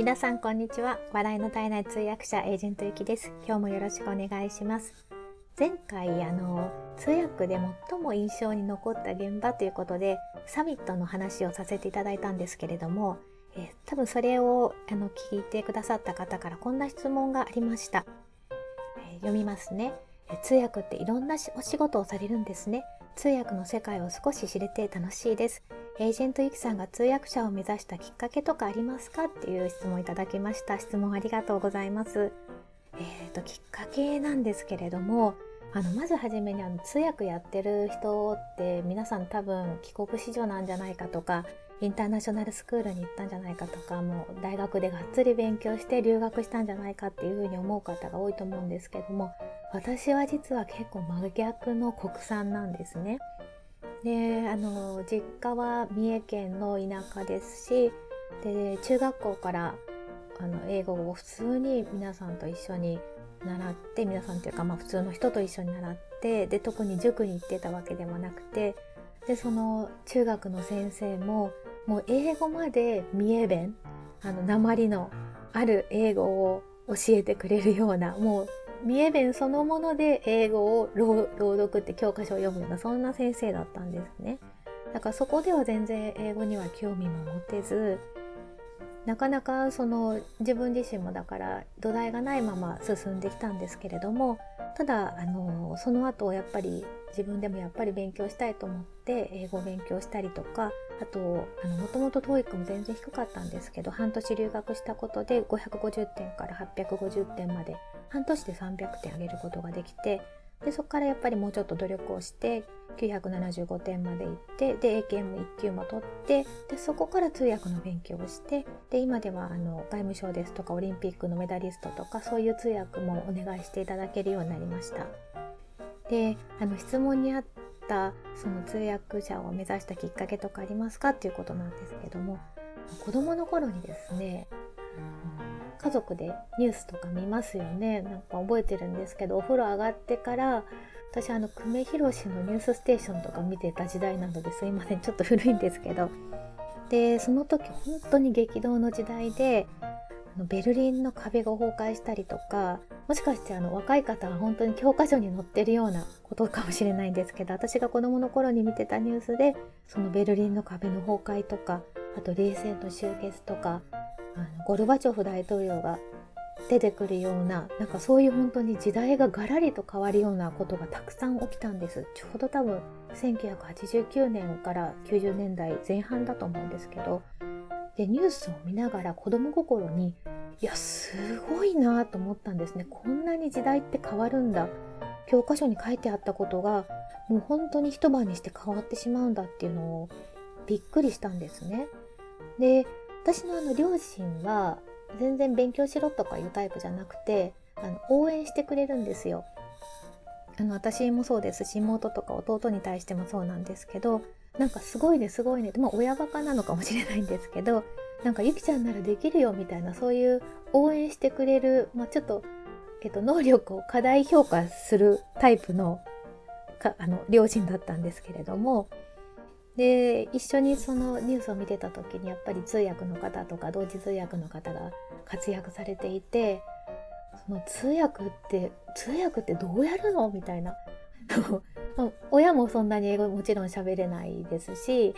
皆さんこんにちは。笑いの絶えない通訳者エージェントゆきです。今日もよろしくお願いします。前回あの通訳で最も印象に残った現場ということでサミットの話をさせていただいたんですけれどもえ多分それをあの聞いてくださった方からこんな質問がありました、え読みますね。通訳っていろんなお仕事をされるんですね。通訳の世界を少し知れて楽しいです。エージェントゆきさんが通訳者を目指したきっかけとかありますかっていう質問いただきました質問ありがとうございますえーと、きっかけなんですけれどもあのまずはじめにあの通訳やってる人って皆さん多分帰国子女なんじゃないかとかインターナショナルスクールに行ったんじゃないかとかもう大学でがっつり勉強して留学したんじゃないかっていうふうに思う方が多いと思うんですけども私は実は結構真逆の国産なんですね。であの実家は三重県の田舎ですしで中学校からあの英語を普通に皆さんと一緒に習って皆さんというか、まあ、普通の人と一緒に習ってで特に塾に行ってたわけでもなくてでその中学の先生ももう英語まで三重弁あの鉛のある英語を教えてくれるようなもう三重弁そのもので英語を朗読って教科書を読むようなそんな先生だったんですね。だからそこでは全然英語には興味も持てずなかなかその自分自身もだから土台がないまま進んできたんですけれどもただあのその後やっぱり自分でもやっぱり勉強したいと思って英語を勉強したりとかあともともと TOEIC も全然低かったんですけど半年留学したことで550点から850点まで半年で300点上げることができてでそこからやっぱりもうちょっと努力をして975点まで行ってで英検も1級も取ってでそこから通訳の勉強をしてで今ではあの外務省ですとかオリンピックのメダリストとかそういう通訳もお願いしていただけるようになりました。であの質問にあったその通訳者を目指したきっかけとかありますかっていうことなんですけども子供の頃にですね家族でニュースとか見ますよね。なんか覚えてるんですけどお風呂上がってから私あの久米宏の「ニュースステーション」とか見てた時代なのですいません。ちょっと古いんですけど。でその時本当に激動の時代でベルリンの壁が崩壊したりとかもしかしてあの若い方は本当に教科書に載ってるようなことかもしれないんですけど私が子どもの頃に見てたニュースでそのベルリンの壁の崩壊とかあと冷戦の終結とかあのゴルバチョフ大統領が出てくるようななんかそういう本当に時代がガラリと変わるようなことがたくさん起きたんです。ちょうど多分1989年から90年代前半だと思うんですけどでニュースを見ながら子供心にいやすごいなと思ったんですね。こんなに時代って変わるんだ。教科書に書いてあったことがもう本当に一晩にして変わってしまうんだっていうのをびっくりしたんですね。で私のあの両親は全然勉強しろとかいうタイプじゃなくてあの応援してくれるんですよ。あの私もそうです。し妹とか弟に対してもそうなんですけどなんかすごいねすごいね。まあ親バカなのかもしれないんですけどなんかゆきちゃんならできるよみたいなそういう応援してくれる、まあ、ちょっと、えっと、能力を過大評価するタイプのかあの両親だったんですけれども。で一緒にそのニュースを見てた時にやっぱり通訳の方とか同時通訳の方が活躍されていてその通訳って通訳ってどうやるのみたいな親もそんなに英語もちろん喋れないですし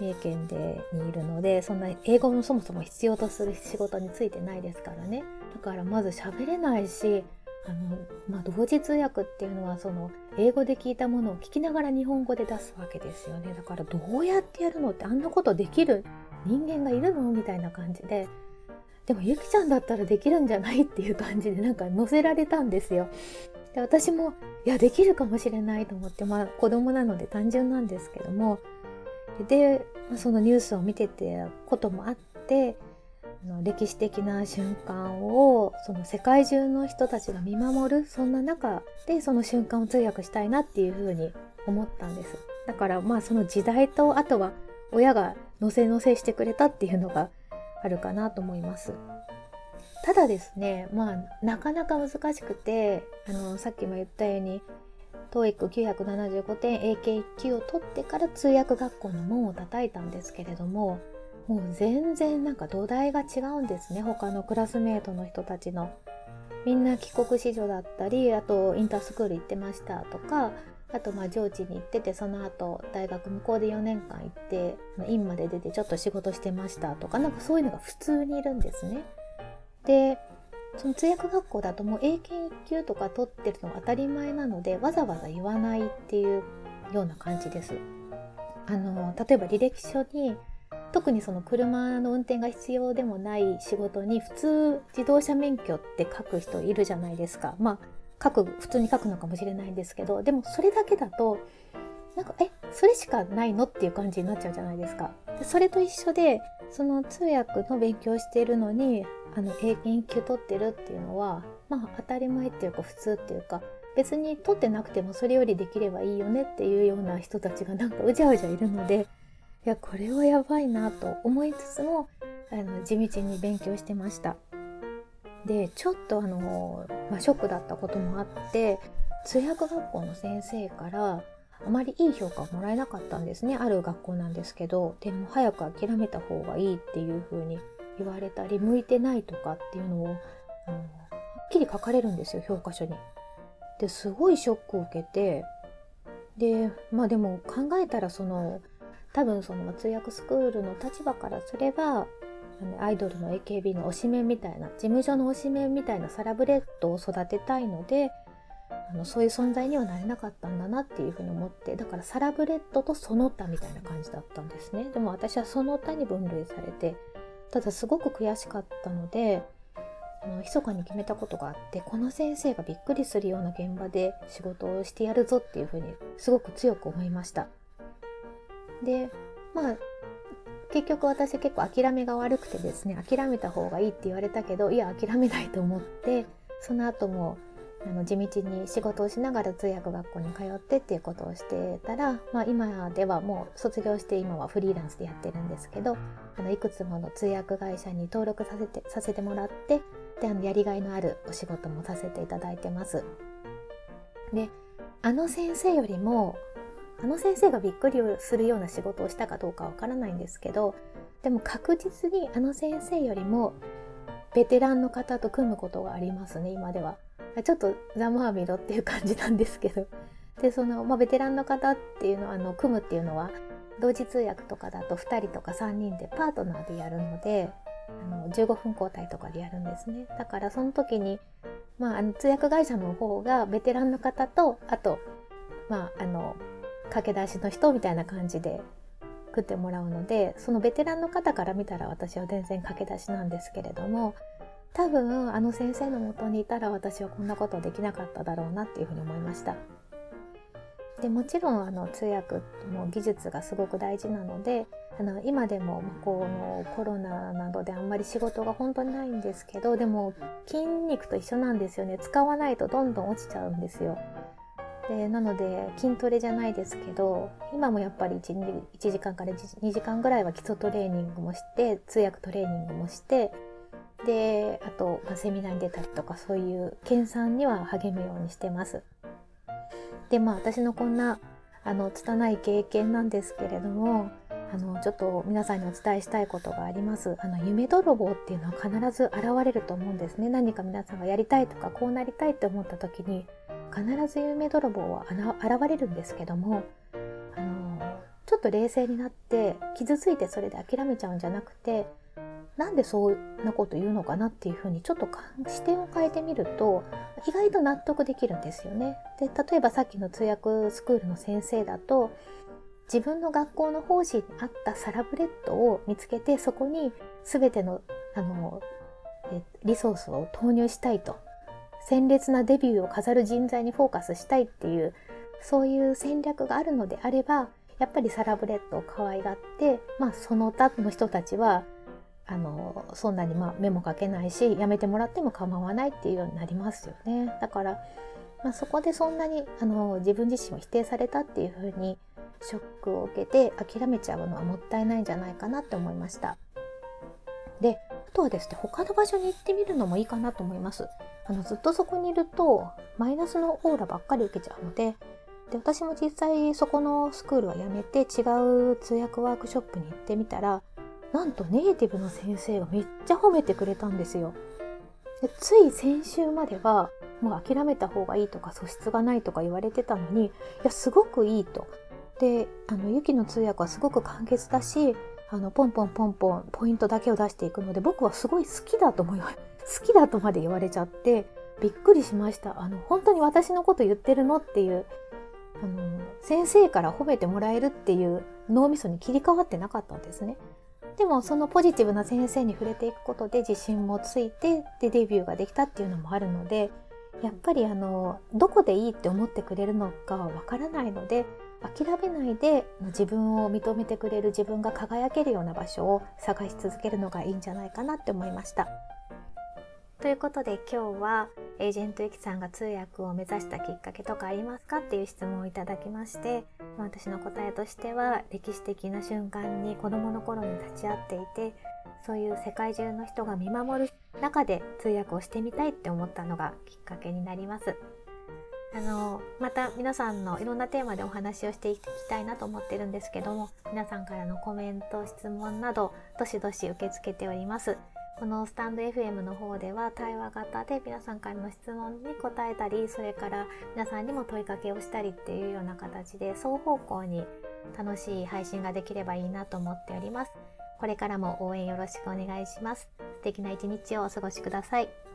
三重県でにいるのでそんな英語もそもそも必要とする仕事についてないですからね。だからまず喋れないしあの、まあ、同時通訳っていうのはその英語で聞いたものを聞きながら日本語で出すわけですよね。だからどうやってやるのってあんなことできる人間がいるのみたいな感じで。でもゆきちゃんだったらできるんじゃないっていう感じでなんか乗せられたんですよ。で私もいやできるかもしれないと思ってまあ子供なので単純なんですけども。でそのニュースを見ててこともあっての歴史的な瞬間をその世界中の人たちが見守るそんな中でその瞬間を通訳したいなっていうふうに思ったんです。だからまあその時代とあとは親がのせのせしてくれたっていうのがあるかなと思います。ただですねまあなかなか難しくてあのさっきも言ったように TOEIC975 点 AK1 級を取ってから通訳学校の門を叩いたんですけれどももう全然なんか土台が違うんですね他のクラスメートの人たちの。みんな帰国子女だったりあとインタースクール行ってましたとかあとまあ上智に行っててその後大学向こうで4年間行って院まで出てちょっと仕事してましたとかなんかそういうのが普通にいるんですね。でその通訳学校だともう英検1級とか取ってるのが当たり前なのでわざわざ言わないっていうような感じです。あの例えば履歴書に特にその車の運転が必要でもない仕事に普通自動車免許って書く人いるじゃないですか。まあ書く普通に書くのかもしれないんですけどでもそれだけだとなんかえそれしかないのっていう感じになっちゃうじゃないですか。でそれと一緒でその通訳の勉強してるのにあの英検級取ってるっていうのはまあ当たり前っていうか普通っていうか別に取ってなくてもそれよりできればいいよねっていうような人たちがなんかうじゃうじゃいるのでいやこれはやばいなと思いつつもあの地道に勉強してました。でちょっとあの、まあ、ショックだったこともあって通訳学校の先生からあまりいい評価をもらえなかったんですね。ある学校なんですけどでも早く諦めた方がいいっていう風に言われたり向いてないとかっていうのをあのはっきり書かれるんですよ評価書に。ですごいショックを受けてでまあでも考えたらその多分その通訳スクールの立場からすればアイドルの AKB の推しメンみたいな事務所の推しメンみたいなサラブレッドを育てたいのであのそういう存在にはなれなかったんだなっていうふうに思ってだからサラブレッドとその他みたいな感じだったんですねでも私はその他に分類されてただすごく悔しかったのであの密かに決めたことがあってこの先生がびっくりするような現場で仕事をしてやるぞっていうふうにすごく強く思いました。でまあ結局私結構諦めが悪くてですね諦めた方がいいって言われたけどいや諦めないと思ってその後もあの地道に仕事をしながら通訳学校に通ってっていうことをしてたら、まあ、今ではもう卒業して今はフリーランスでやってるんですけどあのいくつもの通訳会社に登録させてさせてもらってであのやりがいのあるお仕事もさせていただいてます。であの先生よりもあの先生がびっくりするような仕事をしたかどうかわからないんですけどでも確実にあの先生よりもベテランの方と組むことがありますね今では。ちょっとざまあみろっていう感じなんですけど。でその、まあ、ベテランの方っていうのはあの組むっていうのは同時通訳とかだと2人とか3人でパートナーでやるのであの15分交代とかでやるんですね。だからその時に、まあ、あの通訳会社の方がベテランの方とあとまああの駆け出しの人みたいな感じで食ってもらうのでそのベテランの方から見たら私は全然駆け出しなんですけれども多分あの先生のもとにいたら私はこんなことできなかっただろうなっていうふうに思いました。でもちろんあの通訳の技術がすごく大事なのであの今でもこのコロナなどであんまり仕事が本当にないんですけどでも筋肉と一緒なんですよね使わないとどんどん落ちちゃうんですよ。でなので筋トレじゃないですけど今もやっぱり 1, 1時間から2時間ぐらいは基礎トレーニングもして通訳トレーニングもしてであと、まあ、セミナーに出たりとかそういう研鑽には励むようにしてます。でまあ私のこんなあの拙い経験なんですけれどもあのちょっと皆さんにお伝えしたいことがあります。あの夢泥棒っていうのは必ず現れると思うんですね。何か皆さんがやりたいとかこうなりたいって思った時に必ず夢泥棒は現れるんですけどもあのちょっと冷静になって傷ついてそれで諦めちゃうんじゃなくてなんでそんなこと言うのかなっていうふうにちょっと視点を変えてみると意外と納得できるんですよね。で例えばさっきの通訳スクールの先生だと自分の学校の奉仕に合ったサラブレッドを見つけてそこに全てのあのリソースを投入したいと鮮烈なデビューを飾る人材にフォーカスしたいっていうそういう戦略があるのであればやっぱりサラブレッドを可愛がって、まあ、その他の人たちはあのそんなにまあ目もかけないしやめてもらっても構わないっていうようになりますよね。だから、まあ、そこでそんなにあの自分自身を否定されたっていうふうにショックを受けて諦めちゃうのはもったいないんじゃないかなって思いました。であとはですね他の場所に行ってみるのもいいかなと思います。あのずっとそこにいるとマイナスのオーラばっかり受けちゃうのでで私も実際そこのスクールは辞めて違う通訳ワークショップに行ってみたらなんとネイティブの先生がめっちゃ褒めてくれたんですよ。でつい先週まではもう諦めた方がいいとか素質がないとか言われてたのにいやすごくいいと。であのユキの通訳はすごく簡潔だしあのポンポンポンポンポイントだけを出していくので僕はすごい好きだと思います 好きだとまで言われちゃってびっくりしましたあの本当に私のこと言ってるのっていうあの先生から褒めてもらえるっていう脳みそに切り替わってなかったんですねでもそのポジティブな先生に触れていくことで自信もついてでデビューができたっていうのもあるのでやっぱりあのどこでいいって思ってくれるのかわからないので諦めないで自分を認めてくれる自分が輝けるような場所を探し続けるのがいいんじゃないかなって思いました。ということで今日はエージェントゆきさんが通訳を目指したきっかけとかありますかっていう質問をいただきまして、まあ、私の答えとしては歴史的な瞬間に子どもの頃に立ち会っていてそういう世界中の人が見守る中で通訳をしてみたいって思ったのがきっかけになります。あのまた皆さんのいろんなテーマでお話をしていきたいなと思ってるんですけども皆さんからのコメント質問などどしどし受け付けておりますこのスタンド FM の方では対話型で皆さんからの質問に答えたりそれから皆さんにも問いかけをしたりっていうような形で双方向に楽しい配信ができればいいなと思っております。これからも応援よろしくお願いします。素敵な一日をお過ごしください。